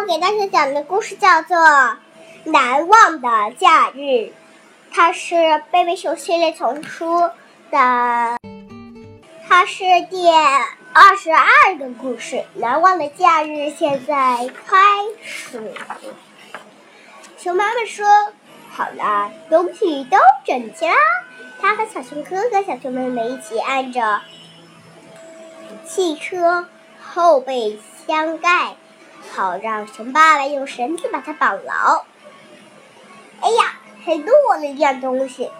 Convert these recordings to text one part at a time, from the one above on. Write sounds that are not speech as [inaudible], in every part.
我给大家讲的故事叫做《难忘的假日》，它是贝贝熊系列丛书的，它是第二十二个故事，《难忘的假日》现在开始。熊妈妈说：“好了，东西都整齐啦。”她和小熊哥哥、小熊妹妹一起按着汽车后备箱盖。好，让熊爸爸用绳子把它绑牢。哎呀，还落了一样东西。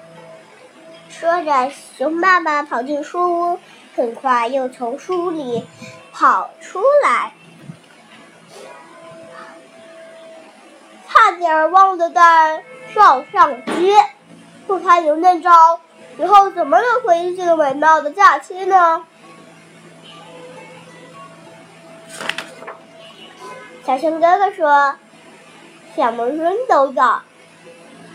说着，熊爸爸跑进书屋，很快又从书里跑出来，差点忘了带照相机。不拍留念照，以后怎么能回忆这个美妙的假期呢？小熊哥哥说：“小萌人都有。”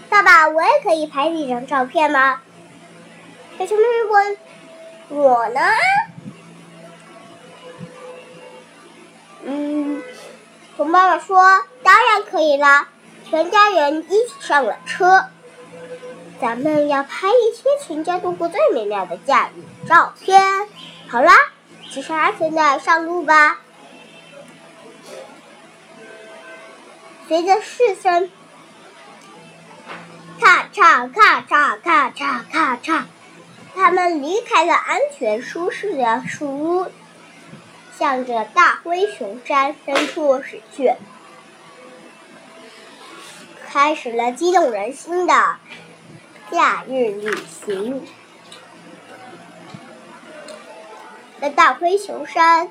爸爸，我也可以拍几张照片吗？小熊妹妹问：“我呢？”嗯，熊爸爸说：“当然可以啦！”全家人一起上了车，咱们要拍一些全家度过最美妙的假日照片。好啦，系上安全带，上路吧。随着四声咔嚓咔嚓咔嚓咔嚓，他们离开了安全舒适的树屋，向着大灰熊山深处驶去，开始了激动人心的假日旅行。在大灰熊山。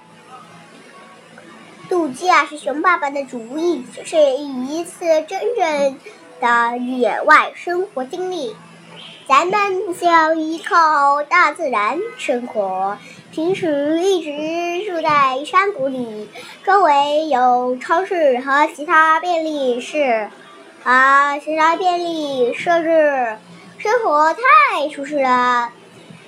度假是熊爸爸的主意，是一次真正的野外生活经历。咱们要依靠大自然生活，平时一直住在山谷里，周围有超市和其他便利室啊，其他便利设施，生活太舒适了。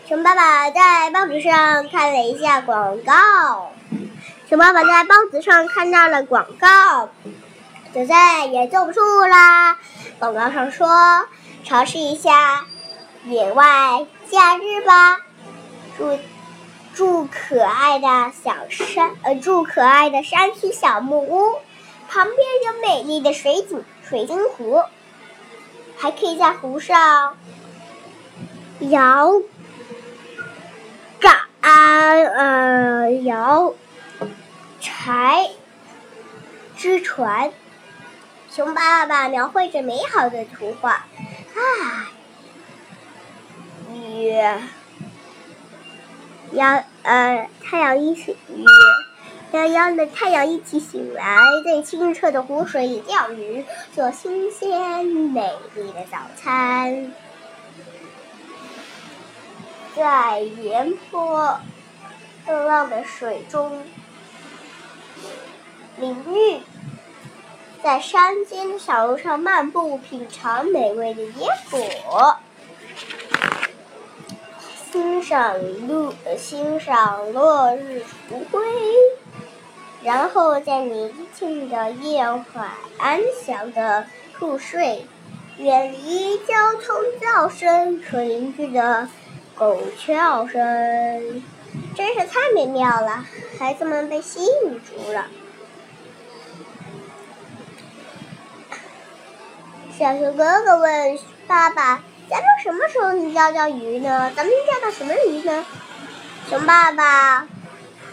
熊爸爸在报纸上看了一下广告。熊爸爸在报纸上看到了广告，就再也坐不住啦。广告上说：“尝试一下野外假日吧，住住可爱的小山，呃，住可爱的山区小木屋，旁边有美丽的水景水晶湖，还可以在湖上摇杆，呃，摇。”柴之船，熊爸爸描绘着美好的图画。啊，与阳呃太阳一起与洋洋的太阳一起醒来，在清澈的湖水里钓鱼，做新鲜美丽的早餐，在盐波波浪的水中。淋浴，在山间小路上漫步，品尝美味的野果，欣赏落欣赏落日余晖，然后在宁静的夜晚安详的入睡，远离交通噪声和邻居的狗叫声，真是太美妙了！孩子们被吸引住了。小熊哥哥问爸爸：“咱们什么时候能钓钓鱼呢？咱们钓到什么鱼呢？”熊爸爸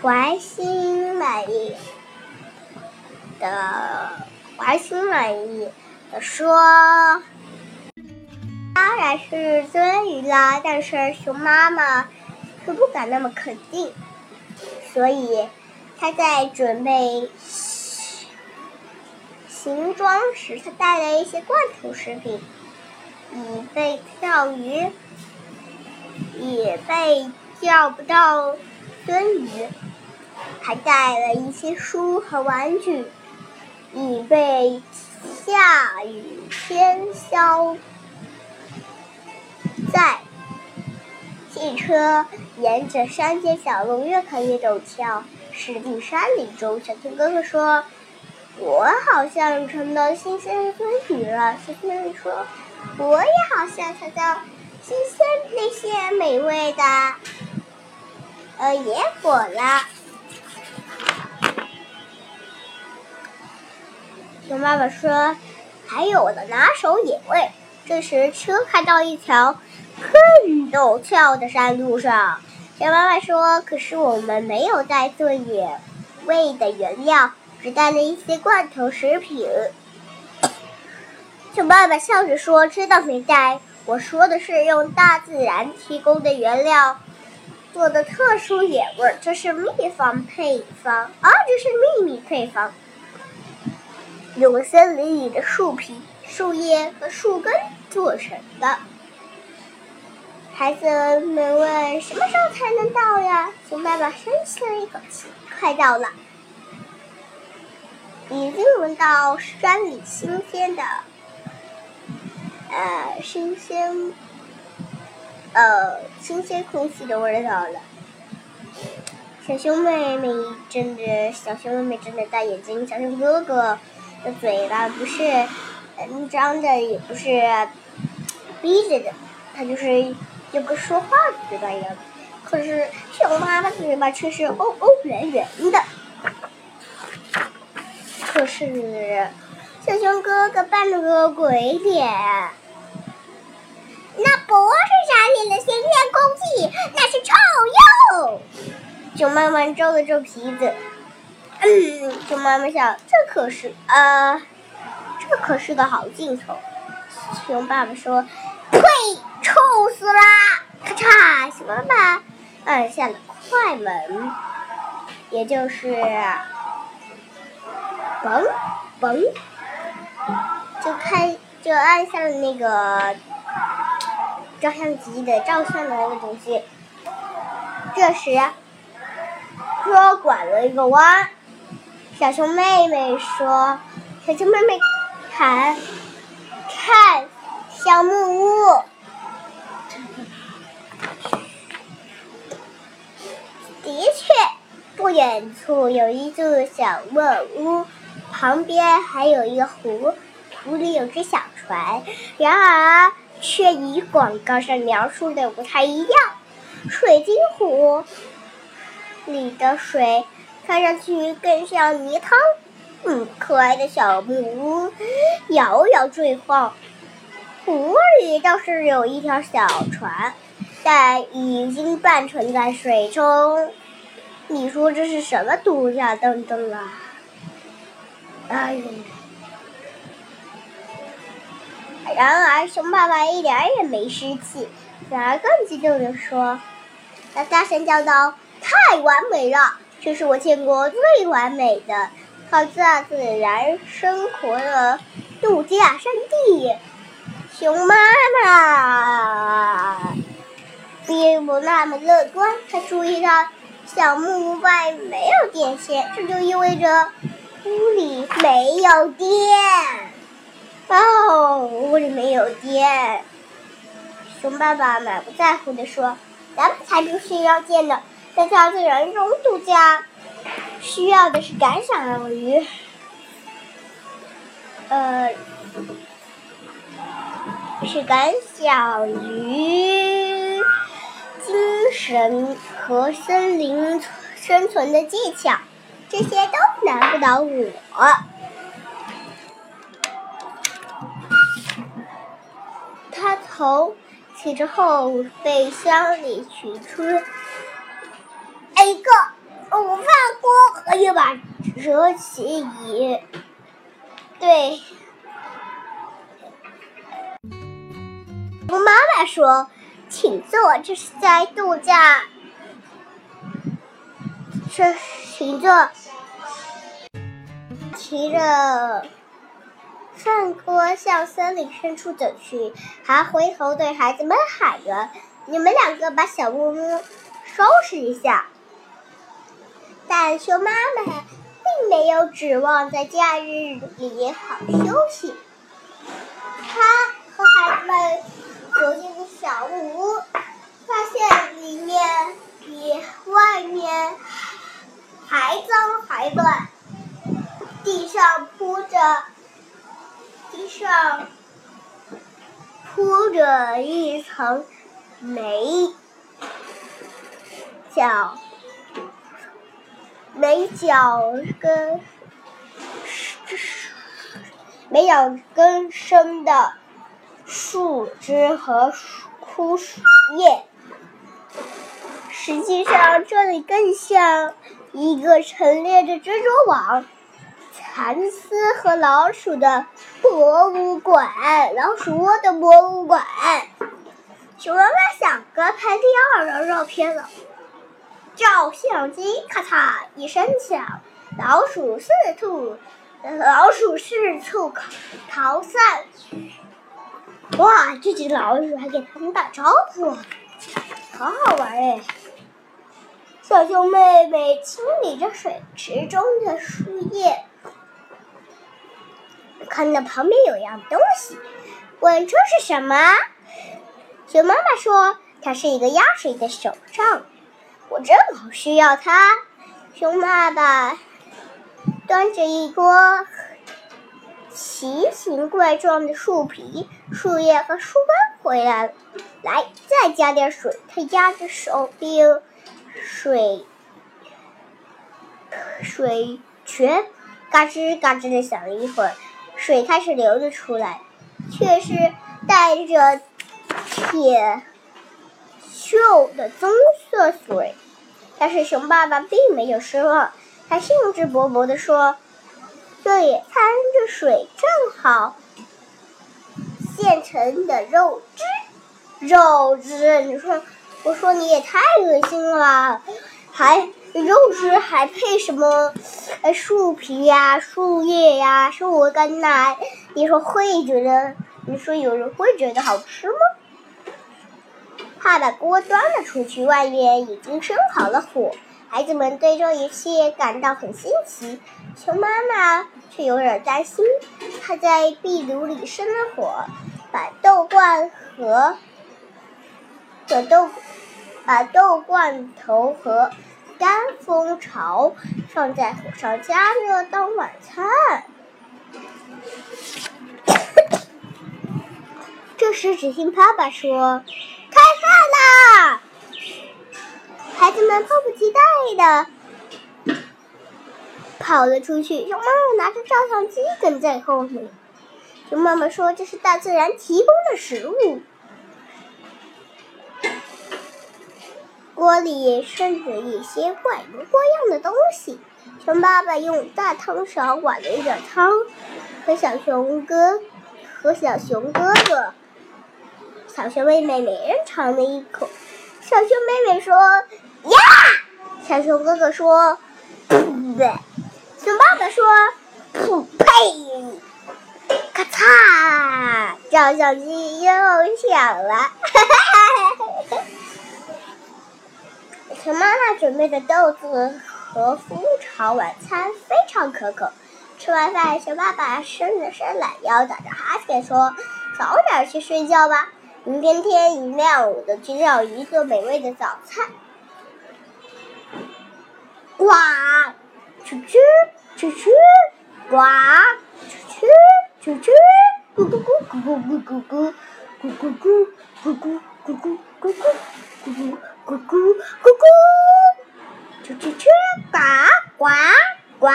怀心满意的怀心满意的说：“当然是鳟鱼啦！”但是熊妈妈可不敢那么肯定，所以他在准备。行装时，他带了一些罐头食品，以备钓鱼，以备钓不到鳟鱼；还带了一些书和玩具，以备下雨天消灾。汽车沿着山间小路越开越陡峭，驶进山林中。小熊哥哥说。我好像尝到新鲜的鲑鱼了。小熊说：“我也好像尝到新鲜那些美味的呃野果了。”熊爸爸说：“还有我的拿手野味。”这时，车开到一条坑陡峭的山路上。熊妈妈说：“可是我们没有带做野味的原料，只带了一些罐头食品。”熊爸爸笑着说：“知道没带？我说的是用大自然提供的原料做的特殊野味，这是秘方配方啊，这是秘密配方。”用森林里的树皮、树叶和树根做成的。孩子们问：“什么时候才能到呀？”熊爸爸深吸了一口气：“快到了，已经闻到山里新鲜的，呃，新鲜，呃，新鲜空气的味道了。”小熊妹妹睁着，小熊妹妹睁着大眼睛，小熊哥哥。的嘴巴不是嗯张着，也不是闭着的，他就是就跟说话的嘴巴一样。可是熊妈妈的嘴巴却是哦哦圆圆的。可是小熊哥哥扮了个鬼脸，那不是山里的新鲜空气，那是臭鼬。熊妈妈皱了皱鼻子。嗯，熊妈妈想，这可是啊，这可是个好镜头。熊爸爸说：“呸，臭死了！”咔嚓，熊妈妈按下了快门，也就是嘣嘣，就开就按下了那个照相机的照相的那个东西。这时，车拐了一个弯。小熊妹妹说：“小熊妹妹，看，看，小木屋。的确，不远处有一座小木屋，旁边还有一个湖，湖里有只小船。然而，却与广告上描述的不太一样。水晶湖里的水。”看上去更像泥汤。嗯，可爱的小木屋摇摇坠晃，湖里倒是有一条小船，但已经半沉在水中。你说这是什么度假灯灯啊？哎！然而，熊爸爸一点儿也没生气，反而更激动地说：“他大声叫道：‘太完美了！’”这是我见过最完美的靠大自然生活的度假胜地。熊妈妈并不那么乐观，他注意到小木屋外没有电线，这就意味着屋里没有电。哦，屋里没有电。熊爸爸满不在乎地说：“咱们才不需要电呢。”在大自然中度假，需要的是感赏鱼，呃，是感想鱼精神和森林生存的技巧，这些都难不倒我。他从汽车后备箱里取出。一个午饭锅和一把折起椅，对，我妈妈说：“请坐，这是在度假。”是，请坐。提着饭锅向森林深处走去，还回头对孩子们喊着：“你们两个把小木屋收拾一下。”但熊妈妈并没有指望在假日里好休息。她和孩子们走进了小木屋，发现里面比外面还脏还乱。地上铺着，地上铺着一层煤脚，煤角根，煤脚根生的树枝和枯树叶。实际上，这里更像一个陈列着蜘蛛网、蚕丝和老鼠的博物馆，老鼠窝的博物馆。熊妈妈想该拍第二张照片了。照相机咔嚓一声响，老鼠四处，老鼠四处逃散。哇，这只老鼠还给他们打招呼，好好玩哎！小熊妹妹清理着水池中的树叶，看到旁边有样东西，问这是什么？熊妈妈说：“它是一个压水的手杖，我正好需要它。”熊爸爸端着一锅奇形怪状的树皮、树叶和树干回来了，来，再加点水。他压着手柄。水水泉嘎吱嘎吱的响了一会儿，水开始流了出来，却是带着铁锈的棕色水。但是熊爸爸并没有失望，他兴致勃勃地说：“这也掺着水，正好现成的肉汁，肉汁。”你说。我说你也太恶心了，还肉汁还配什么？呃，树皮呀、树叶呀、树干呐？你说会觉得？你说有人会觉得好吃吗？他把锅端了出去，外面已经生好了火。孩子们对这一切感到很新奇，熊妈妈却有点担心。她在壁炉里生了火，把豆罐和的豆。把豆罐头和干蜂巢放在火上加热当晚餐。这时，只听爸爸说：“开饭啦！”孩子们迫不及待的跑了出去。熊妈妈拿着照相机跟在后面。熊妈妈说：“这是大自然提供的食物。”锅里剩着一些怪模怪样的东西。熊爸爸用大汤勺碗了一点汤，和小熊哥和小熊哥哥、小熊妹妹每人尝了一口。小熊妹妹说：“呀！”小熊哥哥说：“噗。”熊爸爸说：“噗呸！”咔嚓，照相机又响了。哈哈哈哈熊妈妈准备的豆子和蜂巢晚餐非常可口。吃完饭，熊爸爸伸了伸懒腰，打着哈欠说：“早点去睡觉吧，明天天一亮我就去钓鱼做美味的早餐。”呱，啾啾，啾啾，呱，啾啾，啾啾，咕咕咕咕咕咕咕咕，咕咕咕，咕咕咕咕咕咕，咕咕。咕咕咕咕，啾啾啾，呱呱呱，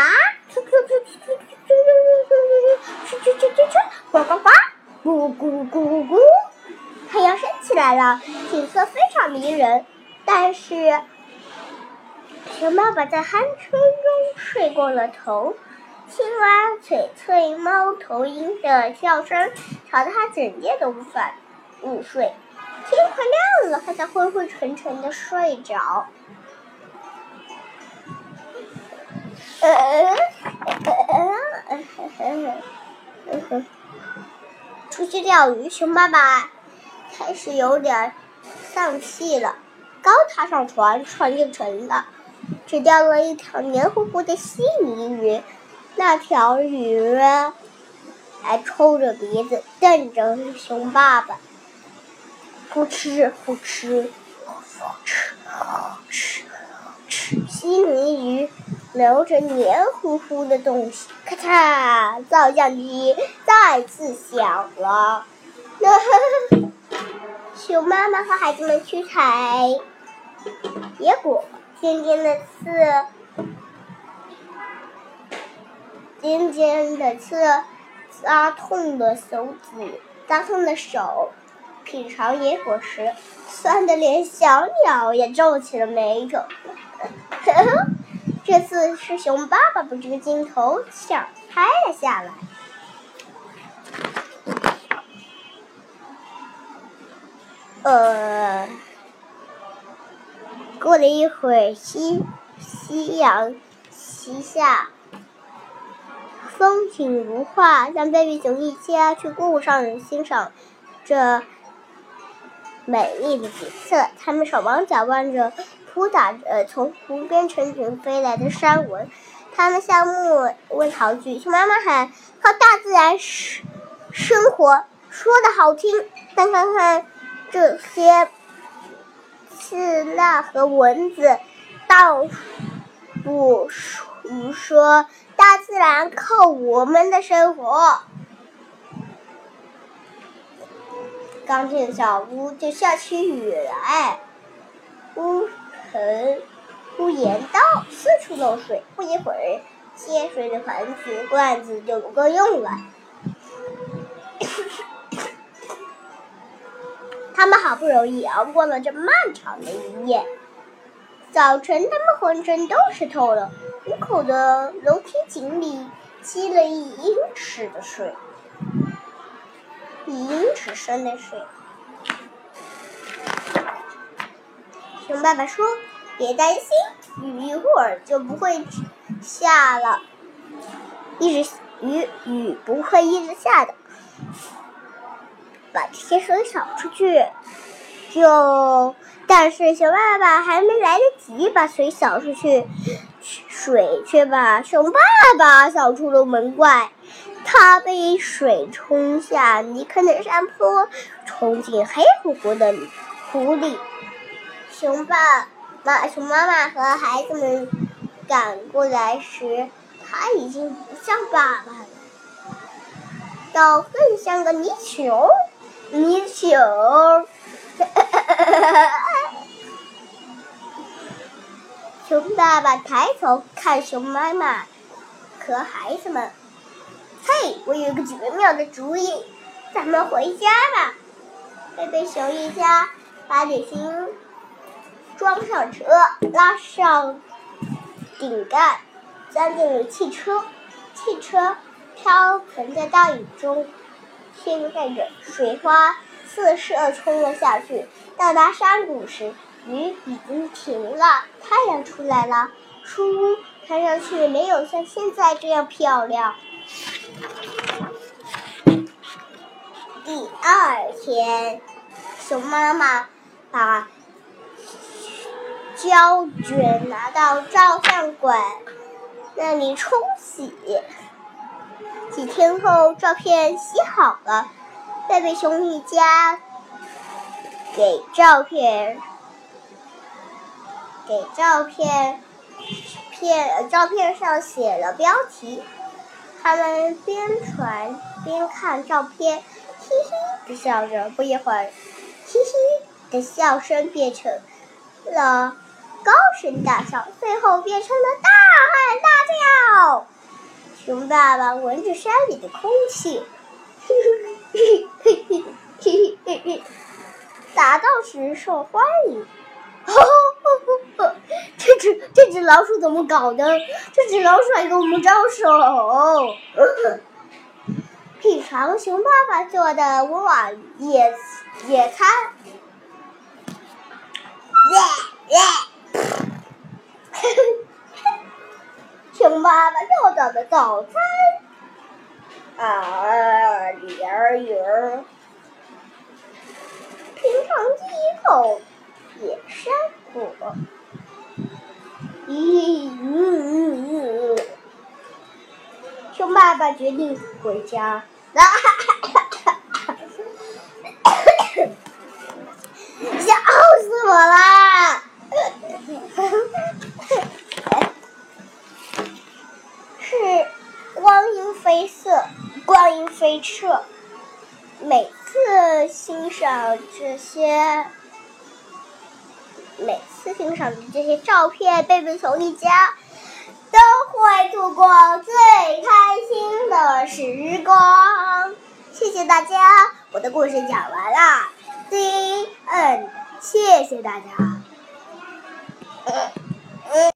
啾啾啾啾啾啾啾啾啾啾啾啾啾啾啾啾，呱呱呱，咕咕咕咕。太阳升起来了，景色非常迷人。但是，熊爸爸在酣声中睡过了头，青蛙翠翠、猫头鹰的叫声吵得他整夜都无法入睡。天快亮了，他才昏昏沉沉的睡着。出去钓鱼，熊爸爸开始有点丧气了。刚踏上船，船就沉了，只钓了一条黏糊糊的稀泥鱼。那条鱼还抽着鼻子瞪着熊爸爸。呼哧呼哧，呼哧呼哧，稀泥鱼流着黏糊糊的东西。咔嚓，照相机再次响了。[laughs] 熊妈妈和孩子们去采野果，尖尖的刺，尖尖的刺扎痛了手指，扎痛了手。品尝野果时，酸的连小鸟也皱起了眉头。[laughs] 这次是熊爸爸把这个镜头抢拍了下来。呃，过了一会儿，夕夕阳西下，风景如画，让贝贝熊一家去路上欣赏这美丽的景色。他们手忙脚乱着扑打着从湖边成群飞来的山蚊，他们向木问陶句。熊妈妈喊：“靠大自然生生活，说的好听，但看看。”这些刺蜡和蚊子，倒不如说大自然靠我们的生活。刚进小屋就下起雨来，屋盆、屋檐道四处漏水，不一会儿，接水的盆子、罐子就不够用了。[coughs] 他们好不容易熬过了这漫长的一夜。早晨，他们浑身都湿透了。门口的楼梯井里积了一英尺的水，一英尺深的水。熊爸爸说：“别担心，雨一会儿就不会下了，一直雨雨不会一直下的。”把这些水扫出去，就但是熊爸爸还没来得及把水扫出去，水却把熊爸爸扫出了门外。他被水冲下泥坑的山坡，冲进黑乎乎的湖里。熊爸爸、熊妈妈和孩子们赶过来时，他已经不像爸爸了，倒更像个泥鳅。泥鳅，[laughs] 熊爸爸抬头看熊妈妈和孩子们，嘿，我有个绝妙的主意，咱们回家吧。贝贝熊一家把点心装上车，拉上顶盖，钻进了汽车，汽车飘腾在大雨中。掀盖着，水花四射冲了下去。到达山谷时，雨已经停了，太阳出来了，树屋看上去没有像现在这样漂亮。第二天，熊妈妈把胶卷拿到照相馆那里冲洗。几天后，照片洗好了，贝贝熊一家给照片给照片片照片上写了标题。他们边传边看照片，嘻嘻的笑着。不一会儿，嘻嘻的笑声变成了高声大笑，最后变成了大喊大叫。熊爸爸闻着山里的空气，嘿嘿嘿嘿嘿嘿嘿嘿打造时受欢迎。吼 [laughs] 只这只老鼠怎么搞的？这只老鼠还跟我们招手。[clears throat] 品尝熊爸爸做的晚野野餐。[laughs] 熊爸爸做的早餐，啊，鱼儿鱼儿，品尝几口野山果，咦嗯嗯嗯，熊爸爸决定回家，[laughs] 笑死我啦！是光阴飞逝，光阴飞逝，每次欣赏这些。欣赏这些照片，贝贝熊一家都会度过最开心的时光。谢谢大家，我的故事讲完了，The end，谢谢大家。